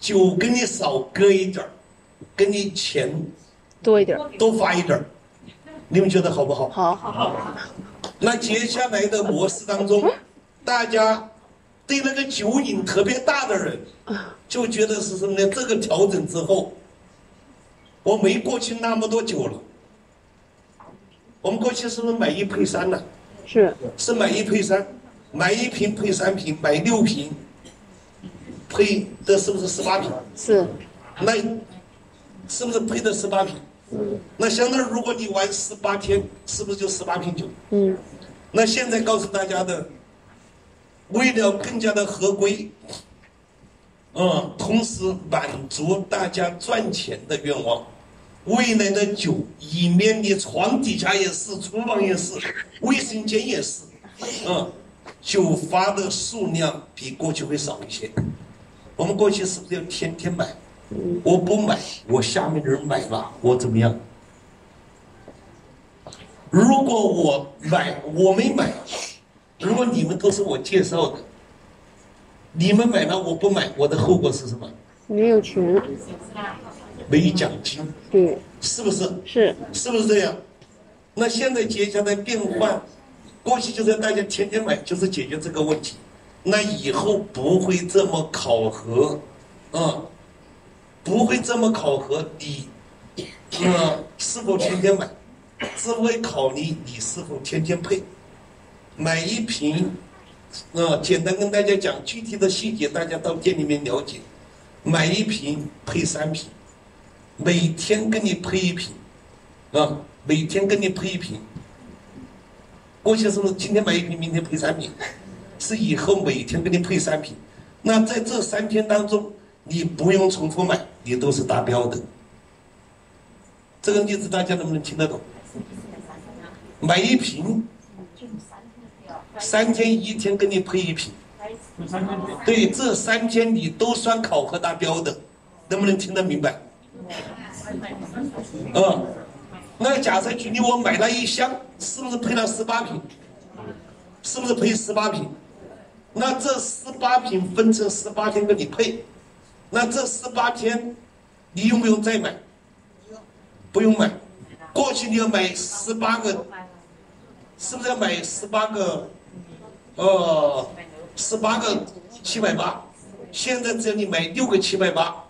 酒给你少搁一点儿，给你钱多一点儿。多发一点儿，你们觉得好不好？好好，那接下来的模式当中，大家对那个酒瘾特别大的人，就觉得是什么呢？这个调整之后，我没过去那么多酒了。我们过去是不是买一配三呢？是是买一配三，买一瓶配三瓶，买六瓶，配的是不是十八瓶？是，那是不是配的十八瓶？那相当于如果你玩十八天，是不是就十八瓶酒？嗯，那现在告诉大家的，为了更加的合规，嗯，同时满足大家赚钱的愿望，未来的酒，里面的床底下也是，厨房也是，卫生间也是，嗯，酒发的数量比过去会少一些。我们过去是不是要天天买？我不买，我下面的人买了，我怎么样？如果我买，我没买，如果你们都是我介绍的，你们买了我不买，我的后果是什么？没有钱，没奖金，对，是不是？是是不是这样？那现在接下来变换，过去就是大家天天买，就是解决这个问题。那以后不会这么考核，啊、不会这么考核你，啊，是否天天买，只会考虑你是否天天配。买一瓶，啊、简单跟大家讲具体的细节，大家到店里面了解。买一瓶配三瓶，每天给你配一瓶，啊，每天给你配一瓶。过去是不是今天买一瓶，明天配三瓶？是以后每天给你配三瓶。那在这三天当中，你不用重复买，你都是达标的。这个例子大家能不能听得懂？买一瓶，三天一天给你配一瓶。对，这三天你都算考核达标的，能不能听得明白？嗯，那假设举例，我买了一箱，是不是配了十八瓶？是不是配十八瓶？那这十八瓶分成十八天给你配，那这十八天你用不用再买？不用买。过去你要买十八个，是不是要买十八个？呃，十八个七百八，现在只要你买六个七百八，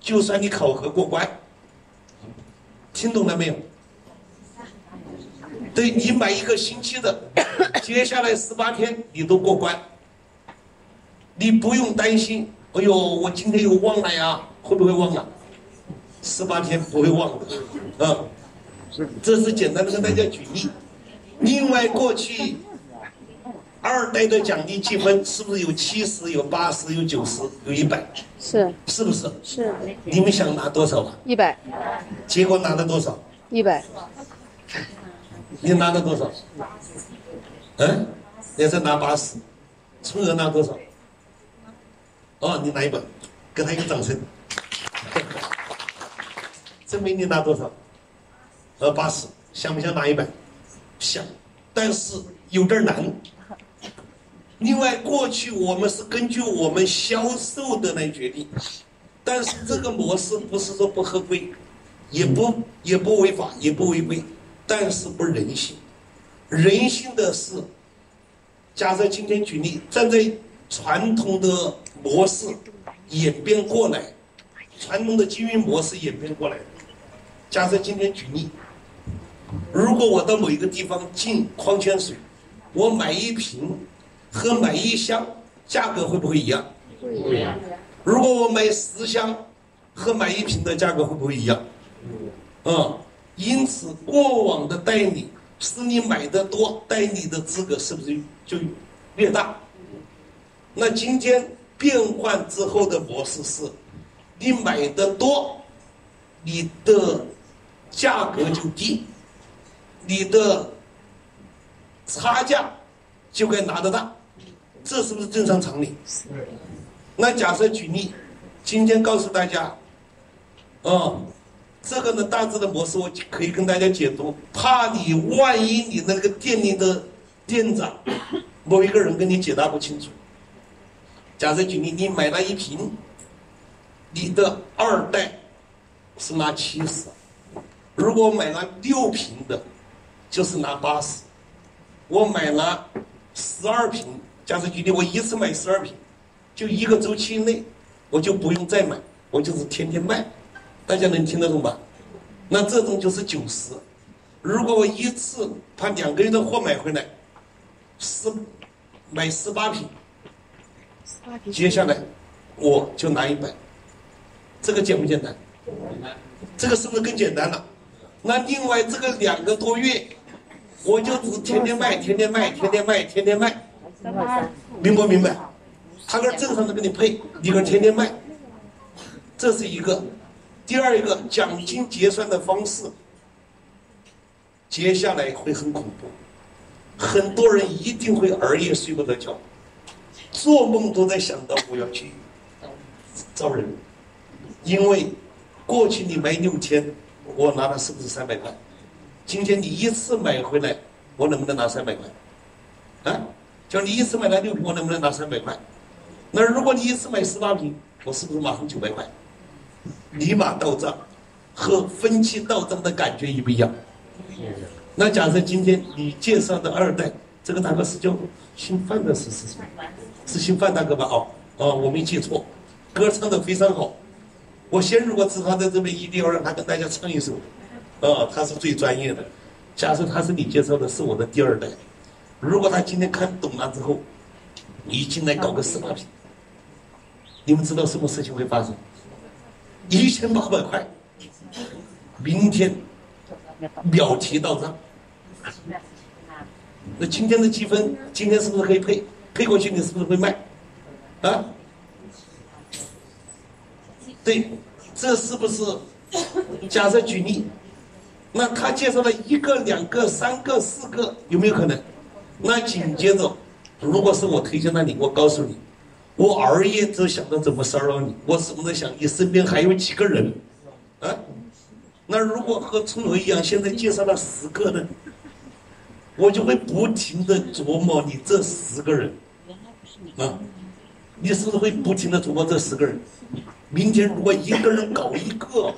就算你考核过关。听懂了没有？对你买一个星期的，接下来十八天你都过关，你不用担心。哎呦，我今天又忘了呀，会不会忘了？十八天不会忘的，啊，这是简单的跟大家举例。另外，过去二代的奖励积分是不是有七十、有八十、有九十、有一百？是是不是？是你们想拿多少吧？一百结果拿了多少？一百，你拿了多少？嗯，也是拿八十，充额拿多少？哦，你拿一百，给他一个掌声。证明你拿多少？呃，八十，想不想拿一百？想，但是有点难。另外，过去我们是根据我们销售的来决定，但是这个模式不是说不合规，也不也不违法，也不违规，但是不人性。人性的是，假设今天举例，站在传统的模式演变过来，传统的经营模式演变过来。假设今天举例，如果我到某一个地方进矿泉水，我买一瓶和买一箱价格会不会一样？不一样。如果我买十箱和买一瓶的价格会不会一样？嗯，因此过往的代理是你买的多，代理的资格是不是就越大？那今天变换之后的模式是，你买的多，你的价格就低，你的差价就该拿得大，这是不是正常常理？那假设举例，今天告诉大家，嗯，这个呢大致的模式我可以跟大家解读，怕你万一你那个店里的店长某一个人跟你解答不清楚。假设举例，你买了一瓶，你的二代是拿七十，如果买了六瓶的，就是拿八十。我买了十二瓶，假设举例，我一次买十二瓶，就一个周期内，我就不用再买，我就是天天卖，大家能听得懂吧？那这种就是九十。如果我一次把两个月的货买回来，十买十八瓶，接下来我就拿一百，这个简不简单？这个是不是更简单了？那另外这个两个多月，我就只天天卖，天天卖，天天卖，天天卖，明不明白？他跟正常的给你配，你跟天天卖，这是一个。第二一个奖金结算的方式，接下来会很恐怖，很多人一定会儿夜睡不着觉，做梦都在想到我要去招人，因为过去你买六千，我拿了是不是三百块？今天你一次买回来，我能不能拿三百块？啊，就你一次买了六瓶，我能不能拿三百块？那如果你一次买十八瓶，我是不是马上九百块？立马到账，和分期到账的感觉一不一样？那假设今天你介绍的二代，这个大哥是叫姓范的，是是是，是姓范大哥吧？哦哦，我没记错，歌唱的非常好。我先如果知道在这边，一定要让他跟大家唱一首。啊，他是最专业的。假设他是你介绍的，是我的第二代。如果他今天看懂了之后，你进来搞个十八平，你们知道什么事情会发生？一千八百块，明天秒提到账。那今天的积分，今天是不是可以配？配过去你是不是会卖？啊？对，这是不是？假设举例，那他介绍了一个、两个、三个、四个，有没有可能？那紧接着，如果是我推荐了你，我告诉你。我熬夜都想到怎么骚扰你，我什么在想你身边还有几个人，啊？那如果和春雷一样，现在介绍了十个呢，我就会不停的琢磨你这十个人，啊？你是不是会不停的琢磨这十个人？明天如果一个人搞一个，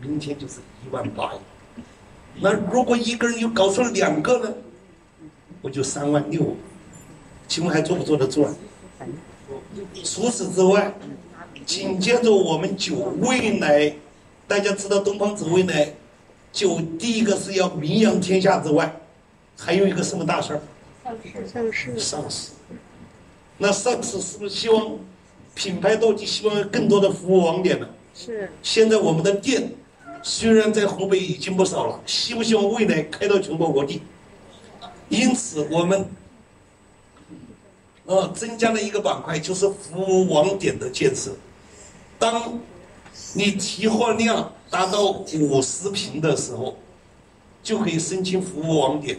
明天就是一万八。那如果一个人又搞出两个呢，我就三万六。请问还做不做得住啊？除此之外，紧接着我们酒未来，大家知道东方紫未来酒第一个是要名扬天下之外，还有一个什么大事儿？上市。上市。那上市是不是希望品牌到底希望更多的服务网点呢？是。现在我们的店虽然在湖北已经不少了，希不希望未来开到全国各地？因此我们。呃，增加了一个板块，就是服务网点的建设。当你提货量达到五十平的时候，就可以申请服务网点。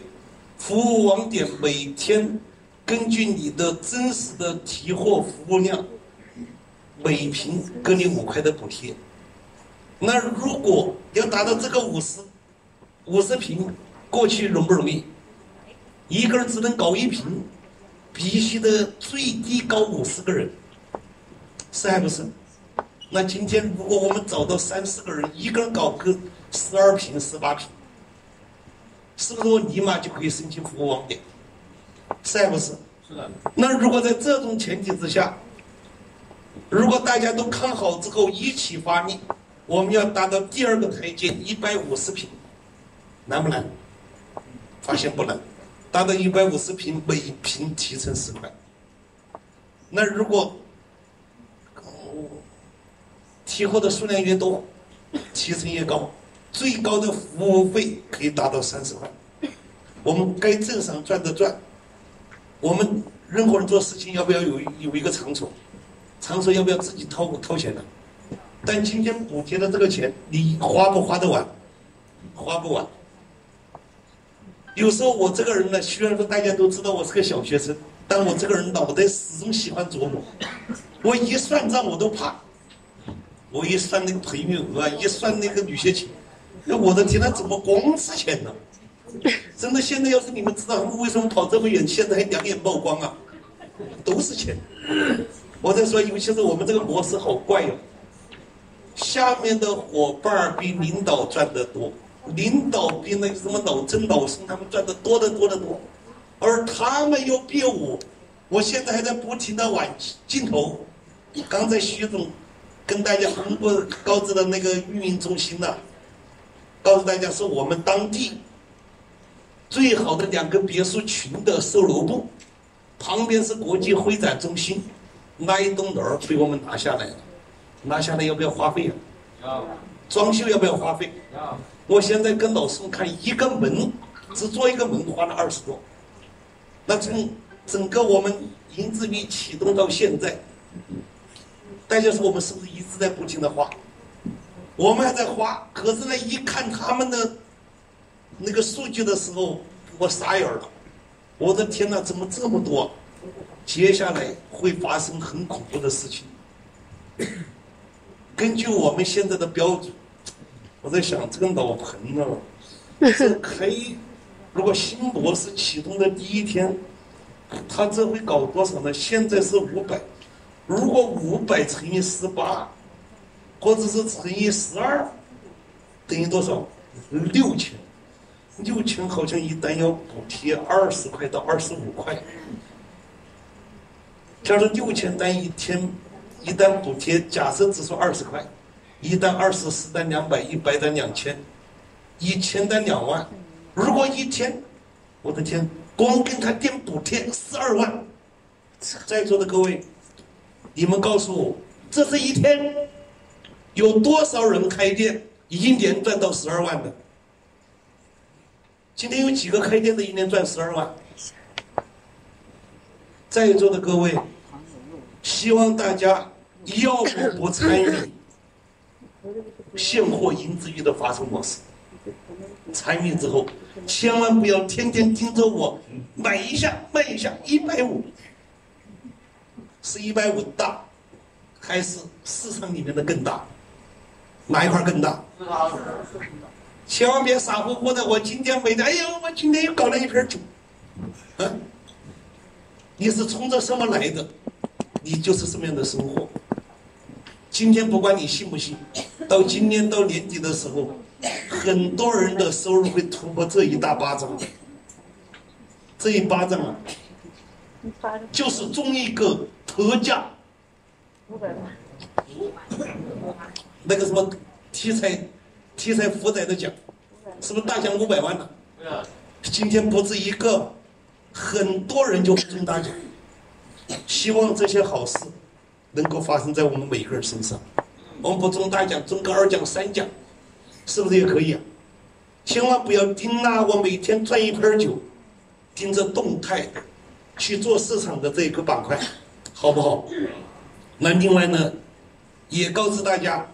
服务网点每天根据你的真实的提货服务量，每瓶给你五块的补贴。那如果要达到这个五十五十平，过去容不容易？一个人只能搞一瓶。必须的最低搞五十个人，是还不是？那今天如果我们找到三四个人，一个人搞个十二瓶、十八瓶，是不是我立马就可以申请服务网点？是还不是？是的。那如果在这种前提之下，如果大家都看好之后一起发力，我们要达到第二个台阶一百五十平，难不难？发现不难。达到一百五十平，每平提成十块。那如果提货的数量越多，提成越高，最高的服务费可以达到三十块。我们该正常赚的赚。我们任何人做事情要不要有有一个场所？场所要不要自己掏掏钱的？但今天补贴的这个钱，你花不花得完？花不完。有时候我这个人呢，虽然说大家都知道我是个小学生，但我这个人脑袋始终喜欢琢磨。我一算账我都怕，我一算那个培育额，一算那个女学期，那我的天，那怎么光是钱呢？真的，现在要是你们知道他们为什么跑这么远，现在还两眼冒光啊，都是钱。我在说，尤其是我们这个模式好怪哟、下面的伙伴比领导赚得多，领导比那个什么老郑、老孙他们赚得多得多得多，而他们又比我，我现在还在不停的往镜头。刚才徐总跟大家公布告知的那个运营中心呢、告诉大家是我们当地最好的两个别墅群的售楼部，旁边是国际会展中心，那一栋楼被我们拿下来了，拿下来要不要花费啊？要装修要不要花费？要我现在跟老师们看一个门，只做一个门花了二十多。那从整个我们银子币启动到现在，大家说我们是不是一直在不停的花？我们还在花，可是呢，一看他们的那个数据的时候，我傻眼了。我的天哪，怎么这么多？接下来会发生很恐怖的事情。根据我们现在的标准，我在想这个老彭呢，这可以，如果新模式启动的第一天，他这会搞多少呢？现在是五百，如果五百乘以十八，或者是乘以十二，等于多少？六千。六千好像一单要补贴二十块到二十五块。假如六千单一天，一单补贴假设只说二十块，一单二十，十单两百，一百单两千，一千单两万。如果一天，我的天，光跟他店补贴十二万，在座的各位，你们告诉我，这是一天有多少人开店一年赚到十二万的？今天有几个开店的一年赚十二万？在座的各位，希望大家要么不参与现货银之玉的发售模式，参与之后，千万不要天天盯着我买一下卖一下，一百五，是一百五大，还是市场里面的更大？哪一块更大？千万别傻乎乎的，我今天没的，哎呦，我今天又搞了一瓶酒，啊，你是冲着什么来的，你就是什么样的收获。今天不管你信不信，到今年到年底的时候，很多人的收入会突破这一大巴掌，这一巴掌啊，就是中一个特价。五百万，那个什么题材题材负载的奖，是不是大奖五百万呢？对啊，今天不止一个，很多人就中大奖。希望这些好事能够发生在我们每个人身上。我们不中大奖，中个二奖、三奖，是不是也可以啊？千万不要盯那我每天赚一瓶酒，盯着动态去做市场的这个板块，好不好？那另外呢，也告知大家，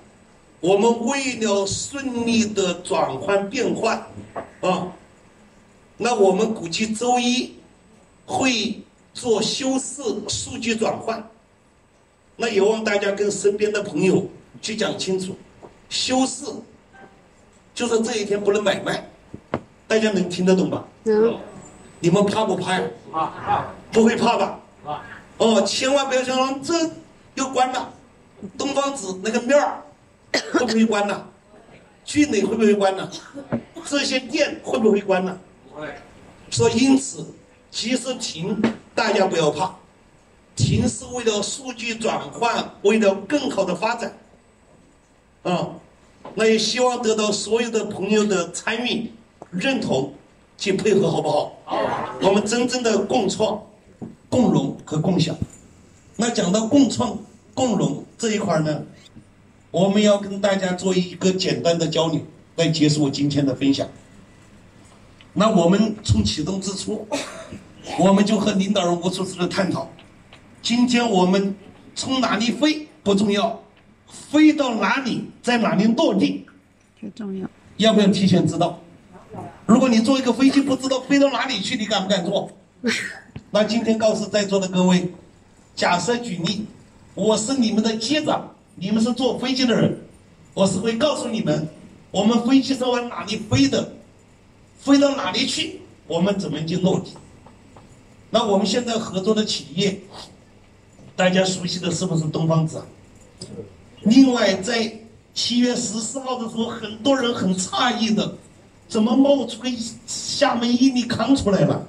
我们为了顺利的转换变换啊，那我们估计周一会做修饰数据转换。那也望大家跟身边的朋友去讲清楚，修饰就是这一天不能买卖，大家能听得懂吧？能你们怕不怕呀？啊啊不会怕吧？啊！哦，千万不要想这又关了，东方紫那个面儿会不会关呢？聚美会不会关呢？这些店会不会关呢？不会，说因此，其实停，大家不要怕，停是为了数据转换，为了更好的发展。啊、那也希望得到所有的朋友的参与、认同及配合，好不好？好，我们真正的共创、共荣和共享。那讲到共创、共荣这一块呢，我们要跟大家做一个简单的交流，来结束我今天的分享。那我们从启动之初，我们就和领导人无数次的探讨，今天我们从哪里飞不重要，飞到哪里，在哪里落地，最重要。要不要提前知道？如果你坐一个飞机不知道飞到哪里去，你敢不敢坐？那今天告诉在座的各位，假设举例，我是你们的机长，你们是坐飞机的人，我是会告诉你们，我们飞机是往哪里飞的，飞到哪里去，我们怎么去落地。那我们现在合作的企业，大家熟悉的是不是东方紫？另外，在七月十四号的时候，很多人很诧异的，怎么冒出个厦门伊利康出来了？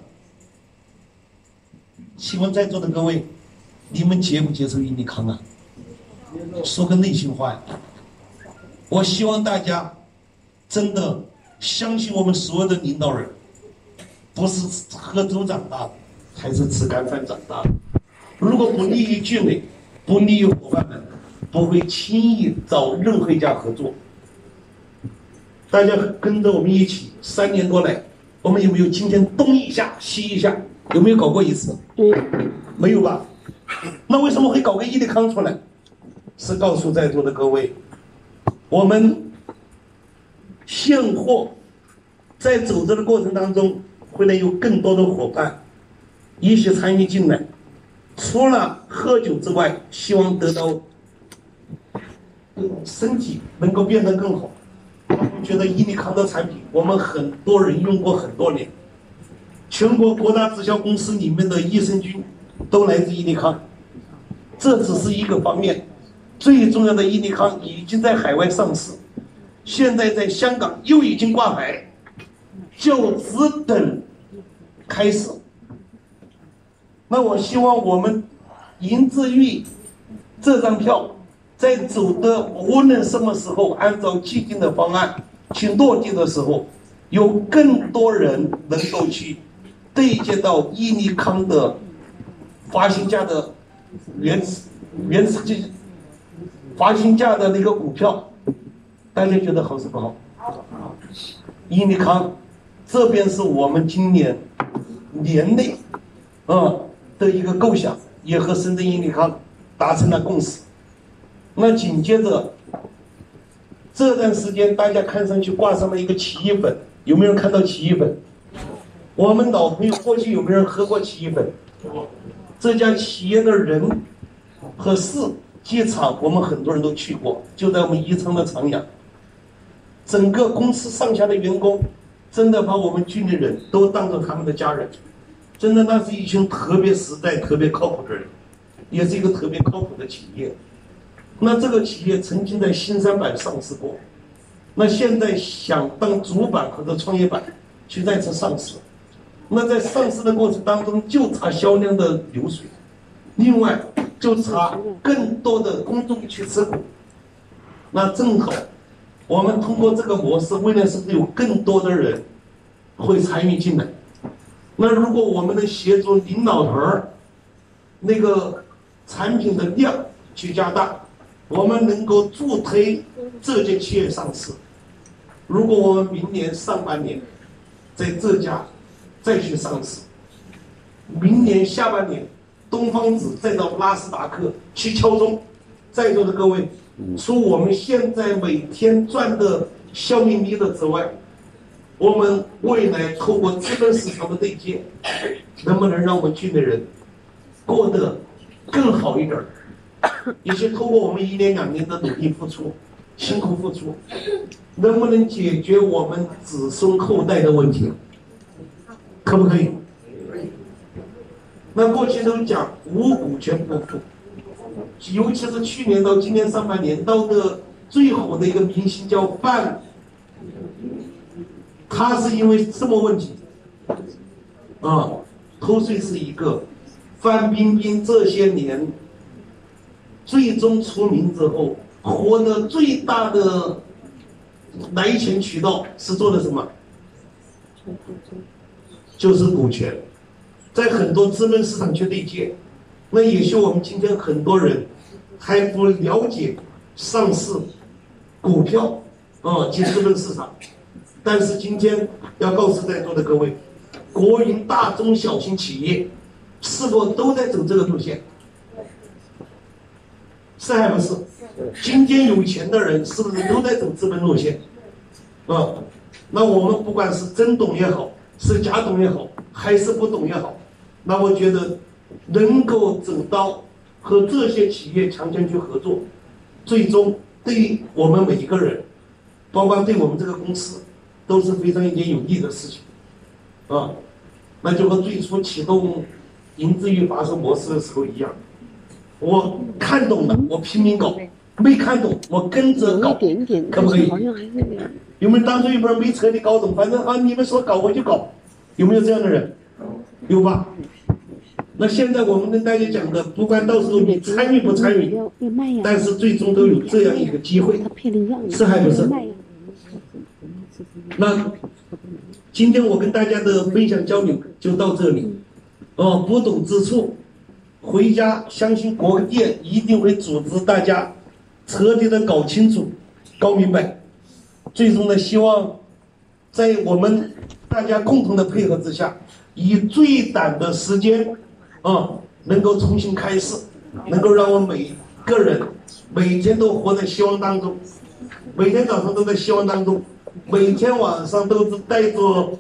请问在座的各位，你们接不接受伊利康啊？说个内心话呀，我希望大家真的相信我们所有的领导人，不是喝粥长大的，还是吃干饭长大的。如果不利于聚美，不利于伙伴们，不会轻易找任何一家合作。大家跟着我们一起三年多来，我们有没有今天东一下西一下？有没有搞过一次？没有吧？那为什么会搞个伊利康出来？是告诉在座的各位，我们现货在走着的过程当中，会能有更多的伙伴一起参与进来。除了喝酒之外，希望得到身体能够变得更好。觉得伊利康的产品，我们很多人用过很多年。全国各大直销公司里面的益生菌都来自伊利康，这只是一个方面。最重要的伊利康已经在海外上市，现在在香港又已经挂牌，就只等开始。那我希望我们银之玉这张票在走的无论什么时候，按照既定的方案去落地的时候，有更多人能够去对接到伊利康的发行价的原始原始基金就发行价的那个股票，大家觉得好是不好？伊利康这边是我们今年年内啊。的一个构想，也和深圳伊利康达成了共识。那紧接着这段时间，大家看上去挂上了一个奇异粉，有没有人看到奇异粉？我们老朋友过去有没有人喝过奇异粉？这家企业的人和事机场，我们很多人都去过，就在我们宜昌的长阳。整个公司上下的员工，真的把我们军的人都当做他们的家人。真的，那是一群特别实在、特别靠谱的人，也是一个特别靠谱的企业。那这个企业曾经在新三板上市过，那现在想当主板或者创业板去再次上市。那在上市的过程当中，就差销量的流水，另外就差更多的公众去持股。那正好，我们通过这个模式，未来是不是有更多的人会参与进来？那如果我们能协助领导团儿，那个产品的量去加大，我们能够助推这家企业上市。如果我们明年上半年在这家再去上市，明年下半年东方子再到纳斯达克去敲钟，在座的各位，除我们现在每天赚的笑眯眯的之外，我们未来透过资本市场的对接，能不能让我们军的人过得更好一点儿？也是透过我们一年两年的努力付出、辛苦付出，能不能解决我们子孙后代的问题？可不可以？那过去都讲无股权不富，尤其是去年到今年上半年到的最火的一个明星叫范。他是因为什么问题？啊，偷税是一个，范冰冰这些年最终出名之后，获得最大的来钱渠道是做的什么？就是股权，在很多资本市场去对接。那也许我们今天很多人还不了解上市股票啊及资本市场。但是今天要告诉在座的各位，国营大中小型企业是否都在走这个路线？是还不是？今天有钱的人是不是都在走资本路线？啊，那我们不管是真懂也好，是假懂也好，还是不懂也好，那我觉得能够走到和这些企业强强去合作，最终对于我们每一个人，包括对我们这个公司。都是非常一件有利的事情，啊，那就和最初启动银智玉发售模式的时候一样，我看懂了，我拼命搞；没看懂，我跟着搞。点点，可不可以但是好像还是有没有当初有没有没彻底搞懂？反正啊，你们说搞我就搞，有没有这样的人？有吧？那现在我们跟大家讲的，不管到时候你参与不参与，但是最终都有这样一个机会。是还不是？那今天我跟大家的分享交流就到这里。哦，不懂之处，回家相信国电一定会组织大家彻底的搞清楚、搞明白。最终呢，希望在我们大家共同的配合之下，以最短的时间，啊，能够重新开始，能够让我每个人每天都活在希望当中，每天早上都在希望当中，每天晚上都是带着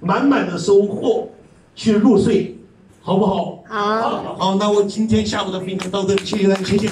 满满的收获去入睡，好不好？好。好，那我今天下午的分享到这里，谢谢大家，谢谢。